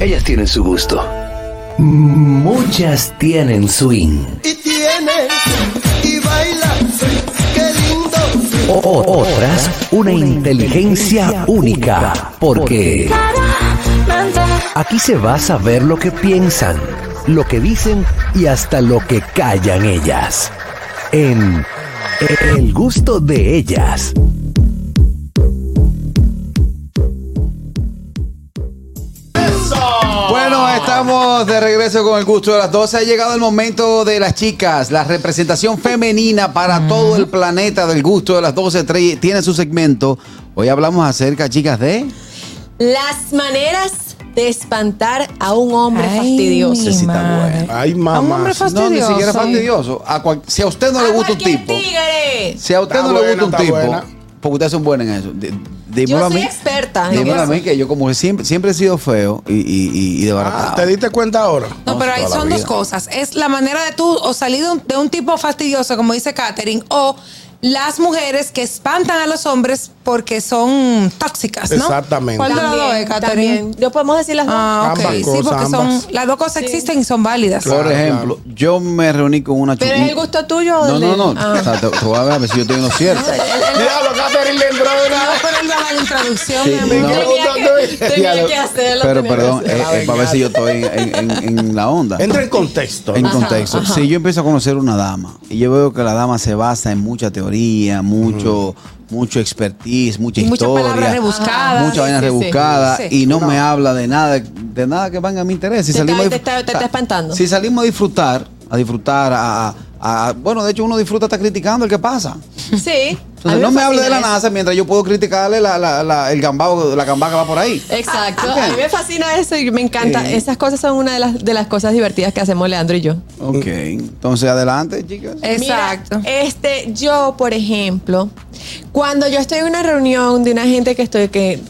Ellas tienen su gusto. Muchas tienen swing. Y tiene y baila, qué lindo. O- otras, una inteligencia única. Porque aquí se va a saber lo que piensan, lo que dicen y hasta lo que callan ellas. En El gusto de ellas. Estamos de regreso con el gusto de las 12. Ha llegado el momento de las chicas, la representación femenina para todo el planeta del gusto de las 12. Tre- Tiene su segmento. Hoy hablamos acerca, chicas, de. Las maneras de espantar a un hombre Ay, fastidioso. Ese sí está madre. bueno. Ay, A un mamá. hombre No, ni siquiera fastidioso. A cual- si a usted no le A gusta un tipo, tigre. si a usted Está no le gusta un tipo, buena. Porque ustedes son buenos en eso. di- Yo soy mí. experta en Dímelo a mí que yo como siempre, siempre he sido feo y, y, y, y de Ah, ¿Te diste cuenta ahora? No, No, pero ahí son dos cosas. Es la manera de tú o salir de un, de un tipo fastidioso, como dice Katherine, o las mujeres que espantan a los hombres porque son tóxicas, ¿no? Exactamente. ¿Cuál de las dos es, también. Yo podemos decir las dos. Ah, ok. Ambas sí, cosas, porque son, ambas. las dos cosas Sí. existen y son válidas. Claro, Por ejemplo, yo me reuní con una Pero es el gusto tuyo o No, no, no. Ah. O sea, te, te voy a ver a ver si yo estoy en lo cierto. Diablo, Catherine le entró de No, una. pero él va a dar introducción, Sí, mi amor. no. Tenía que, tenía que hacerlo. Pero tenía que perdón, hacerlo. eh, eh, para ver si yo estoy en, en- en la onda. Entra en contexto. En ¿no? contexto. Si yo empiezo a conocer una dama y yo veo que la dama se basa en mucha teoría, mucho, mucho expertise, mucha Y historia, palabras rebuscadas. mucha vaina Sí, sí, sí. rebuscada Sí. y no, me habla de nada, de nada que venga a mi interés. Si Te salimos está- te está- te está espantando. Si salimos a disfrutar, a disfrutar, a, a- a- bueno, de hecho uno disfruta hasta criticando el que pasa. Sí. Entonces no me hable de la eso. NASA mientras yo puedo criticarle la, la, la- el gambao, la gambá que va por ahí. Exacto. A mí me fascina eso y me encanta. Eh. Esas cosas son una de las, de las cosas divertidas que hacemos Leandro y yo. Ok, entonces adelante, chicas. Exacto. Mira, este, yo, por ejemplo, cuando yo estoy en una reunión de una gente que estoy que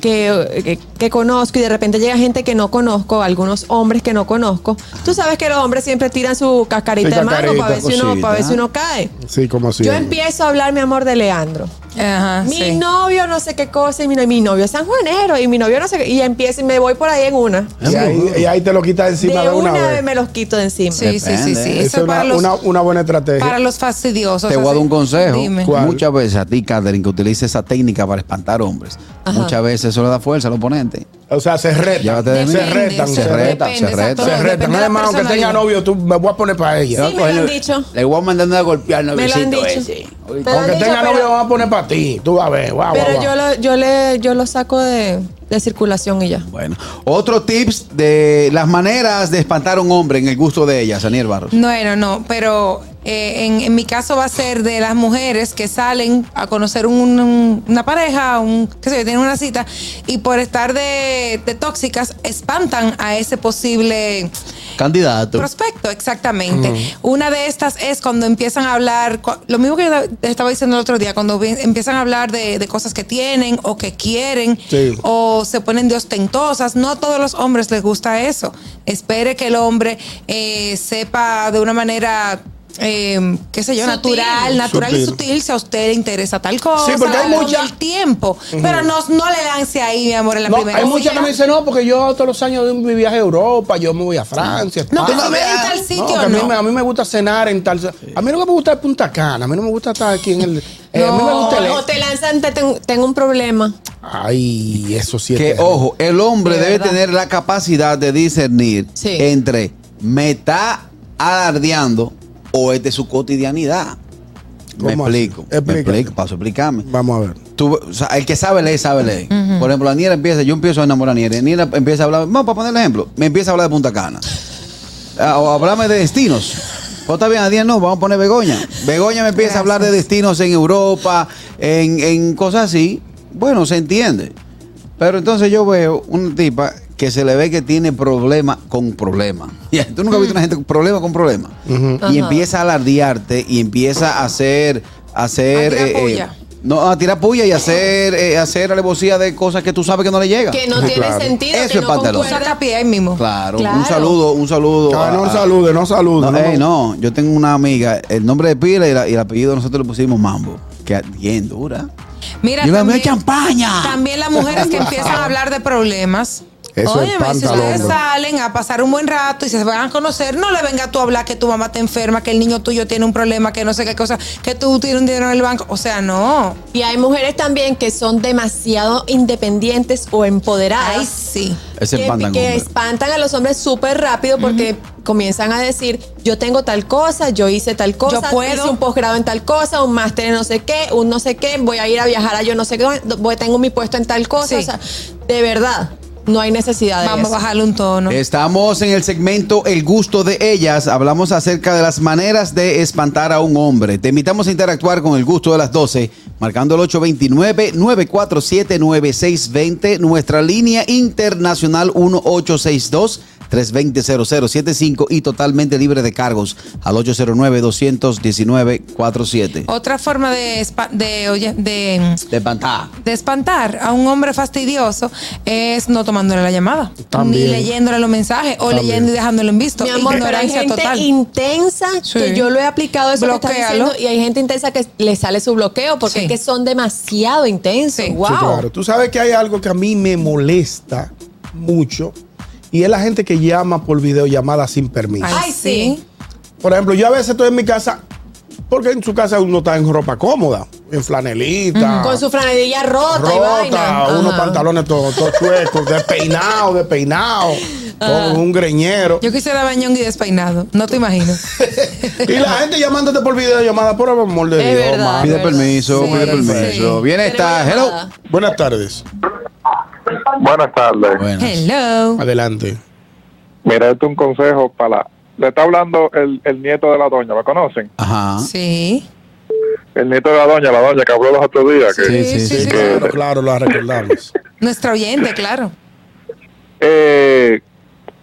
que, que- que conozco y de repente llega gente que no conozco, algunos hombres que no conozco. Tú sabes que los hombres siempre tiran su cascarita Sí, de mango cascarita, para ver, si uno, para ver si uno cae. Sí, como si. Yo empiezo a hablar, mi amor, de Leandro. Ajá, Mi sí. novio no sé qué cosa, y mi, mi novio es sanjuanero, y mi novio no sé qué, y empiezo y me voy por ahí en una. Y ahí, y ahí te lo quitas encima de de una, una vez vez. me los quito de encima. Sí, sí, sí, sí. Eso es para una, los, una, una buena estrategia. para los fastidiosos. Te voy a dar así. un consejo. Dime. Muchas veces a ti, Catherine, que utiliza esa técnica para espantar hombres, muchas veces eso le da fuerza al oponente. O sea, se retan. De mí. Se Depende, retan, se se retan, retan. se retan. Se depende retan. de la Además, aunque tenga novio, tú me voy a poner para ella. Sí, me lo han dicho. Le voy a mandar a golpear al Me lo han noviecito dicho. ese. Me han Aunque dicho, tenga pero- novio, vamos a poner para ti. Tú vas a ver. Pero guau. yo lo, yo le, yo lo saco de, de circulación y ya. Bueno, otro tips de las maneras de espantar a un hombre en el gusto de ella, Saniel Barros. Bueno, no, pero eh, en, en mi caso va a ser de las mujeres que salen a conocer un- un- una pareja, un, qué sé yo, tienen una cita, y por estar de, de tóxicas espantan a ese posible Candidato. prospecto, exactamente. Una de estas es cuando empiezan a hablar, lo mismo que yo estaba diciendo el otro día, cuando empiezan a hablar de, de cosas que tienen o que quieren Sí. o se ponen de ostentosas. No a todos los hombres les gusta eso. Espere que el hombre eh, sepa de una manera... eh, qué sé yo, Sutil. natural, natural y Sutil. si a usted le interesa tal cosa, Sí, porque hay con mucha- el tiempo, pero no, no le lance ahí, mi amor, en la No, primera hay muchas que me dicen, no, porque yo todos los años doy mi viaje a Europa, yo me voy a Francia. No, España. si me en tal sitio, a, mí, no. me- a mí me gusta cenar en tal. A mí lo que me gusta es Punta Cana, a mí no me gusta estar aquí en el. eh, a mí me gusta el. O te lanzan, te- tengo, tengo un problema. Ay, eso sí es Que, terrible. ojo, el hombre De debe verdad. tener la capacidad de discernir Sí. entre me está alardeando o es de su cotidianidad. Me explico. Me explico, paso a explicarme. Vamos a ver. Tú, o sea, el que sabe leer, sabe leer. Por ejemplo, la niña empieza, yo empiezo a enamorar a Niera. Niera empieza a hablar, vamos, para poner el ejemplo, me empieza a hablar de Punta Cana. Ah, O hablarme de destinos. Pues está bien, a día no, vamos a poner Begoña. Begoña me empieza a hablar de destinos en Europa, en, en cosas así. Bueno, se entiende. Pero entonces yo veo una tipa que se le ve que tiene problema con problema. Ya, Tú nunca has visto una gente con problema con problema. Y empieza a alardearte y empieza a hacer, a hacer, A tirar eh, eh, puya. no, a tirar puya y hacer, eh, hacer alevosía de cosas que tú sabes que no le llegan. Que no tiene Claro. sentido, Eso que es no pantalón. concuerda. Saca pie mismo. Claro, Claro. un saludo, un saludo. Ah, no a- salude, no salude. no, no, yo tengo una amiga, el nombre de pila y, la- y el apellido nosotros le pusimos Mambo, que bien dura. Mira, Yo también, champaña. también las mujeres que empiezan a hablar de problemas. Eso Oye, es si ustedes salen a pasar un buen rato y se van a conocer, no le venga tú a hablar que tu mamá te enferma, que el niño tuyo tiene un problema, que no sé qué cosa, que tú tienes un dinero en el banco. O sea, no. Y hay mujeres también que son demasiado independientes o empoderadas. Ay, sí. Es el que, pantan que espantan a los hombres súper rápido porque comienzan a decir, yo tengo tal cosa, yo hice tal cosa, Yo puedo. hice un posgrado en tal cosa, un máster en no sé qué, un no sé qué, voy a ir a viajar a yo no sé qué, voy, tengo mi puesto en tal cosa. Sí. O sea, de verdad, no hay necesidad de Vamos a bajarle un tono. Estamos en el segmento El gusto de ellas. Hablamos acerca de las maneras de espantar a un hombre. Te invitamos a interactuar con el gusto de las 12, marcando el 829-947-9620, nuestra línea internacional 1862. 320-0075 y totalmente libre de cargos al 809-219-47. Otra forma de, de, oye, de, De espantar. de espantar a un hombre fastidioso es no tomándole la llamada, También. ni leyéndole los mensajes o También. leyendo y dejándolo en visto. Mi amor, pero hay Ignorancia gente total. intensa Sí. que yo lo he aplicado eso que estás Bloquéalo. diciendo y hay gente intensa que le sale su bloqueo porque Sí. es que son demasiado intensos. Sí. Wow. Sí, claro. Tú sabes que hay algo que a mí me molesta mucho y es la gente que llama por videollamada sin permiso. Ay, sí. sí. Por ejemplo, yo a veces estoy en mi casa porque en su casa uno está en ropa cómoda, en flanelita. Con su franelilla rota, y vaina. rota, unos Ajá. pantalones todos todos chuecos, despeinado, despeinado, con un greñero. Yo quisiera bañón y despeinado, no te imagino. Y la gente llamándote por videollamada, por amor de Es Dios. verdad. Pide verdad. permiso, Sí, pide sí. permiso. Viene esta. Tenemos Hello. Buenas tardes. Buenas tardes. Buenas. Hello. Adelante. Mira, esto es un consejo para... Le está hablando el, el nieto de la doña, ¿me conocen? Ajá. Sí. El nieto de la doña, la doña que habló los otros días. Que, Sí, sí, sí. Sí, claro, claro, lo recordamos. Nuestra oyente, claro. Eh,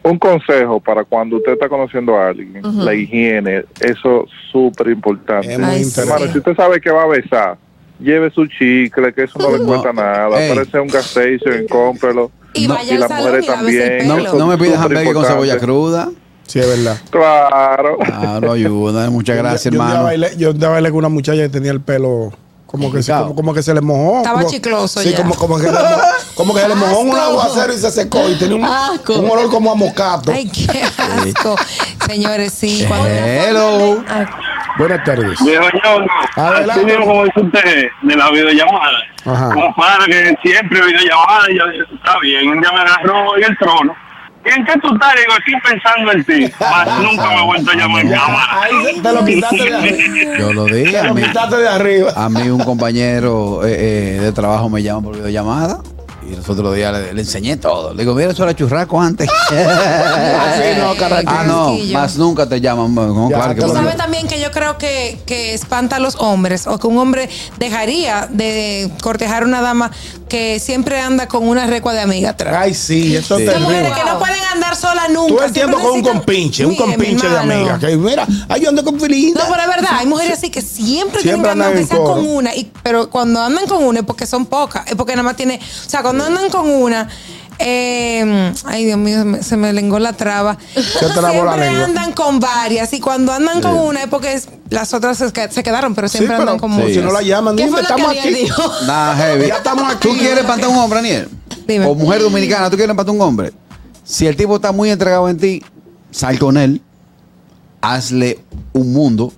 un consejo para cuando usted está conociendo a alguien, la higiene, eso es súper importante. Es muy Ay, sí. interesante. Hermano, si usted sabe que va a besar, lleve su chicle, que eso no le No. cuesta nada. Ey. Parece un gas station, cómprelo. Y vaya al las mujeres y también. No, no me pidas Súper hamburgues con cebolla cruda. Sí, es verdad. Claro. Claro, ayuda. Muchas gracias, yo, yo hermano. bailé, yo bailé con una muchacha que tenía el pelo como que, se, como, como que se le mojó. Estaba como- chicloso Sí, ya. como, como, que le, mo- como que se le mojó un aguacero y se secó. Y tenía un, Asco. un olor como a mocato. Ay, qué asco. Señores, sí. Cuando Hello. Buenas tardes. Viejo Ñongo, Adelante. así mismo como dice usted, de la videollamada. Ajá. Compadre, que siempre videollamada, y yo dije, está bien, un día me agarró en el trono. ¿Y en qué tú estás? Digo, estoy pensando en ti. Más nunca me he vuelto a llamar en cámara. Ahí te lo quitaste de arriba. Yo lo dije. Te A lo mí, quitaste de arriba. a mí un compañero eh, eh, de trabajo me llama por videollamada. Y los otros días le, le enseñé todo. Le digo, mira, eso era churraco antes. Así no, carraquillo. ah, no, más nunca te llaman. No, Ya, claro que te lo no. digo. ¿Sabe también que yo creo que, que espanta a los hombres o que un hombre dejaría de cortejar a una dama que siempre anda con una recua de amiga atrás? Ay, sí, eso Sí. es Esas mujeres que no pueden andar solas nunca. Todo el tiempo con un compinche, un compinche de amiga. Que mira, ay, yo ando con Filinda. No, pero es verdad, hay mujeres así que siempre, tienen Siempre que andar andan con una, y, pero cuando andan con una es porque son pocas, es porque nada más tiene, o sea, cuando andan con una, eh, ay Dios mío, se me, lengó la traba. siempre andan con varias y cuando andan con una es porque es- las otras se, que- se quedaron, pero Sí, siempre pero andan con Sí. muchas. si no la llaman, ¿Qué dime, que estamos aquí. dijo? Nah, heavy. Ya estamos aquí. ¿Tú quieres espantar a un hombre, Aniel? Dime. O mujer dominicana, ¿tú quieres espantar a un hombre? Si el tipo está muy entregado en ti, sal con él, hazle un mundo.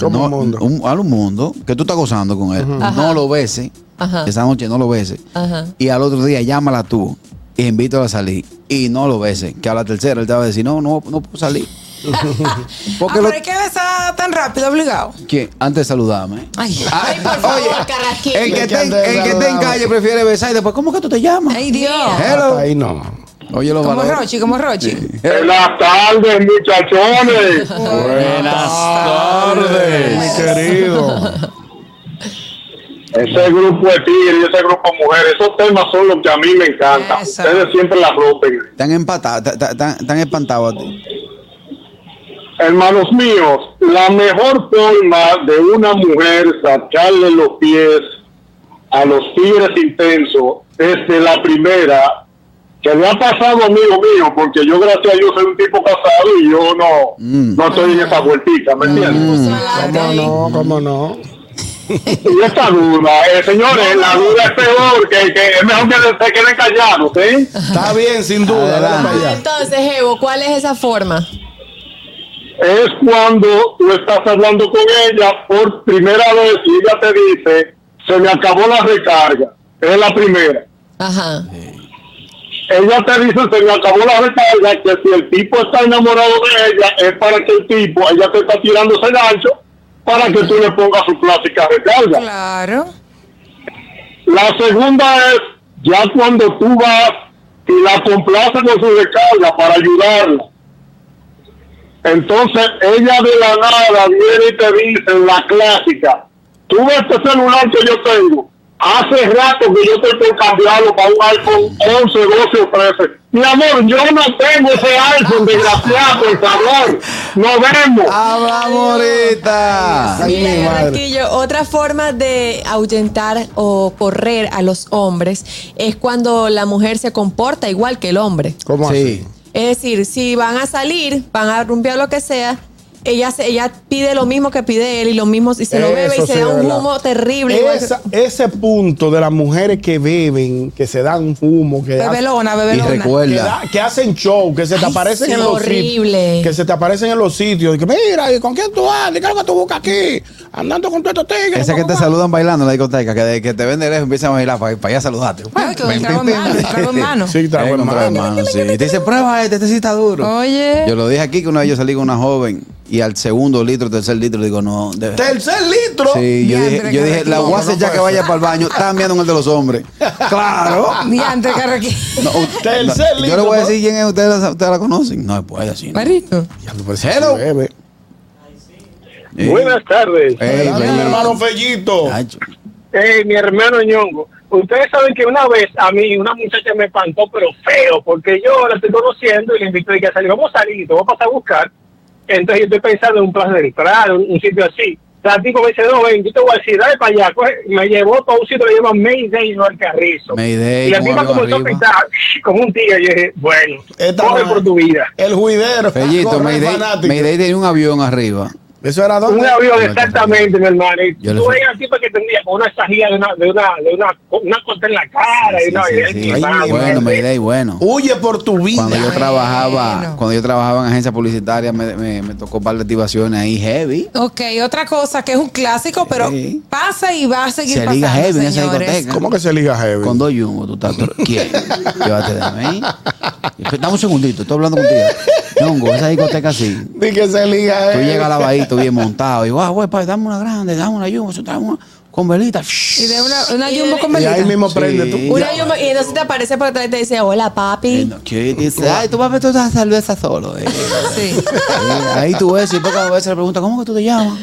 ¿Cómo un mundo? Un, hazle un mundo que tú estás gozando con él. No lo beses. Ajá. Esa noche no lo beses. Ajá. Y al otro día llámala tú y invítala a salir. Y no lo beses. Que a la tercera él te va a decir, no, no, no puedo salir. Ah, Porque pero lo- hay que besar tan rápido, obligado. ¿Quién? Antes de saludarme. Ay, Ay, por favor, Carrasquillo. El que, de el que esté en calle prefiere besar y después, ¿cómo que tú te llamas? ay Dios. Hello. Hasta ahí no. Oye, los Como. Rochi, como Rochi. Buenas tardes, muchachones. Buenas tardes, mi querido. Ese grupo de tigres y ese grupo de mujeres, esos temas son los que a mí me encantan. Eso. Ustedes siempre la rompen. Están empatados, tan espantados a ti. Hermanos míos, la mejor forma de una mujer sacarle los pies a los tigres intensos desde la primera, que me ha pasado amigo mío, porque yo gracias a Dios soy un tipo casado y yo no, Mm. no estoy en esa vueltita, ¿me entiendes? Puso adelante ¿Cómo no? ¿Cómo no? Y esta duda, eh, señores, la duda es peor, que, que es mejor que se queden callados, ¿sí? Está bien, sin duda. Adelante. Entonces, Evo, ¿cuál es esa forma? Es cuando tú estás hablando con ella por primera vez y ella te dice, se me acabó la recarga. Es la primera. Ajá. Ella te dice, se me acabó la recarga, que si el tipo está enamorado de ella, es para que el tipo, ella te está tirando ese gancho, para que tú le pongas su clásica recarga. Claro. La segunda es ya cuando tú vas y la complaces con su recarga para ayudarla. Entonces ella de la nada viene y te dice la clásica, tú ves este celular que yo tengo, hace rato que yo estoy por cambiarlo para un iPhone 11, 12 o 13. Mi amor, yo no tengo ese iPhone, desgraciado, por favor. Nos vemos. Hablamos ahorita. Ay, mi madre. Otra forma de ahuyentar o correr a los hombres es cuando la mujer se comporta igual que el hombre. ¿Cómo Sí. así? Es decir, si van a salir, van a rumbear lo que sea, ella, se- ella pide lo mismo que pide él y lo mismo y se lo bebe y se sí da un humo terrible. que- ese punto de las mujeres que beben, que se dan humo, que, Bebelona, Y bebelona. que, recuerda, da- que hacen show, que se te Ay, aparecen en los horrible. sitios. Que se te aparecen en los sitios. Y que mira, ¿y con quién tú andas? ¿Qué es lo que tú buscas aquí? Andando con todos estos tigres. esa que te saludan bailando en la discoteca, que, de- que te ven de lejos empiezan a bailar para, allá a saludarte. Ay, que trago en mano, trago en mano. Sí, trago Eh, en mano. mano, sí. Y te dice, prueba este, este sí está duro. Oye. Yo lo dije aquí que una vez yo salí con una joven y al segundo litro, tercer litro, digo, no. de- Tercer litro. Sí, yo Diantre, dije, yo dije, la voy a hacer ya que vaya para el baño. Están viendo en el de los hombres. Claro. Diantre, Carraquillo. No, Tercer no, yo litro, le voy a decir quién es, ustedes la, ustedes la conocen. No puede así. ¿no? Marito. Ya, Hello. Eh, Buenas tardes. Ey, Dale, bello. mi hermano Fellito. Eh, mi hermano Ñongo, ustedes saben que una vez a mí una muchacha me espantó, pero feo, porque yo la estoy conociendo y le invito a que a salir. Vamos a salir, te voy a pasar a buscar. Entonces yo estoy pensando en un plaza de entrada, un, un sitio así. La tipo me dice, no, ven, yo te voy a decir, dale para allá. Coge, me llevó todo un sitio que le llaman Mayday no al Carrizo. Mayday, y tipa avión comenzó a pensar, como un y yo dije, bueno, Esta coge por tu vida. El juidero. Fellito, Mayday. Mayday tenía un avión arriba. Eso era Un donde. avión, exactamente, mi hermano. Y tú veías al tipo que tendría con una sajilla de una, de una, de una, una corta en la cara y Sí, una sí, y- sí. y- Bueno, bueno. Huye por tu vida. Cuando yo trabajaba, Bueno. cuando yo trabajaba en agencia publicitaria, me, me, me tocó un par de activaciones ahí heavy. Ok, otra cosa que es un clásico, pero Sí. pasa y va a seguir Se liga pasando, heavy en esa señores. discoteca. ¿Cómo que se liga heavy? Con dos yumos, tú estás. ¿Quién? Llévate de mí. Dame un segundito, estoy hablando contigo. Ñongo, esa discoteca así. Di que se liga Tú heavy. llegas al bien montado y guau, güey, pa, dame una grande, dame una yumbo, dame una con velita. Y de una, una Y jumbo de- con Y velita. ahí mismo Sí. prende tú. Una yumbo- y entonces te aparece por atrás y te dice, hola papi. ¿Qué dice? Ay, tú ver toda esa cerveza solo. eh. Sí. Sí, Ahí tú ves, y pocas veces le pregunta, ¿cómo que tú te llamas?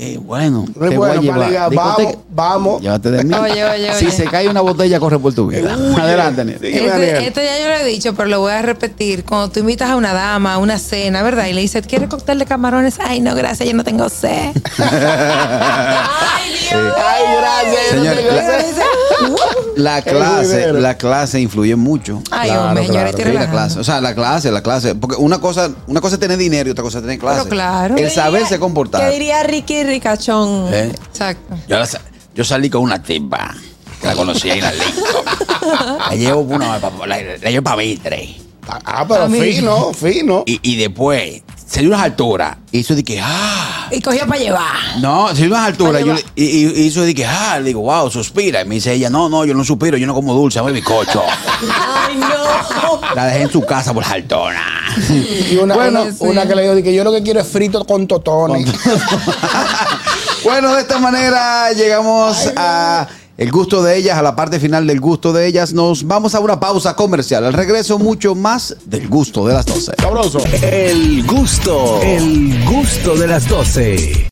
Eh, bueno, te bueno voy a llevar. Vamos, vamos. Llévate de mí. Oye, oye, Si oye. se cae una botella, corre por tu vida. Adelante. Sí. Daniel. Este, este ya yo lo he dicho, pero lo voy a repetir. Cuando tú invitas a una dama a una cena, ¿verdad? Y le dices, ¿quieres cóctel de camarones? Ay, no, gracias, yo no tengo sed. Ay, Dios. Ay, gracias. Señor, yo no tengo la- sed. La Qué clase, la clase influye mucho. Ay, Claro, hombre, claro. estoy Sí, la clase, o sea, la clase, la clase, porque una cosa, una cosa es tener dinero y otra cosa es tener clase. Pero claro. El ¿Qué saberse comportar. ¿Qué diría Ricky Ricachón? ¿Eh? Exacto. Yo, la sa- yo salí con una tipa que la conocí ahí en la Lincoln. La llevo una la, la llevo para Mitre. Ah, pero fino, fino. Y, y después se dio unas alturas. Y hizo de que, ah. Y cogió para llevar. No, se dio unas alturas. Yo y, y- y hizo de que, ah. Le digo, wow, suspira. Y me dice ella, no, no, yo no suspiro, yo no como dulce, amo el bizcocho. Ay, no. La dejé en su casa por altonas. Y una, Bueno, una, sí. una que le digo de que yo lo que quiero es frito con totones. Bueno, de esta manera llegamos a el gusto de ellas, a la parte final del gusto de ellas. Nos vamos a una pausa comercial. Al regreso, mucho más del gusto de las 12. Sabroso. El gusto, el gusto de las 12.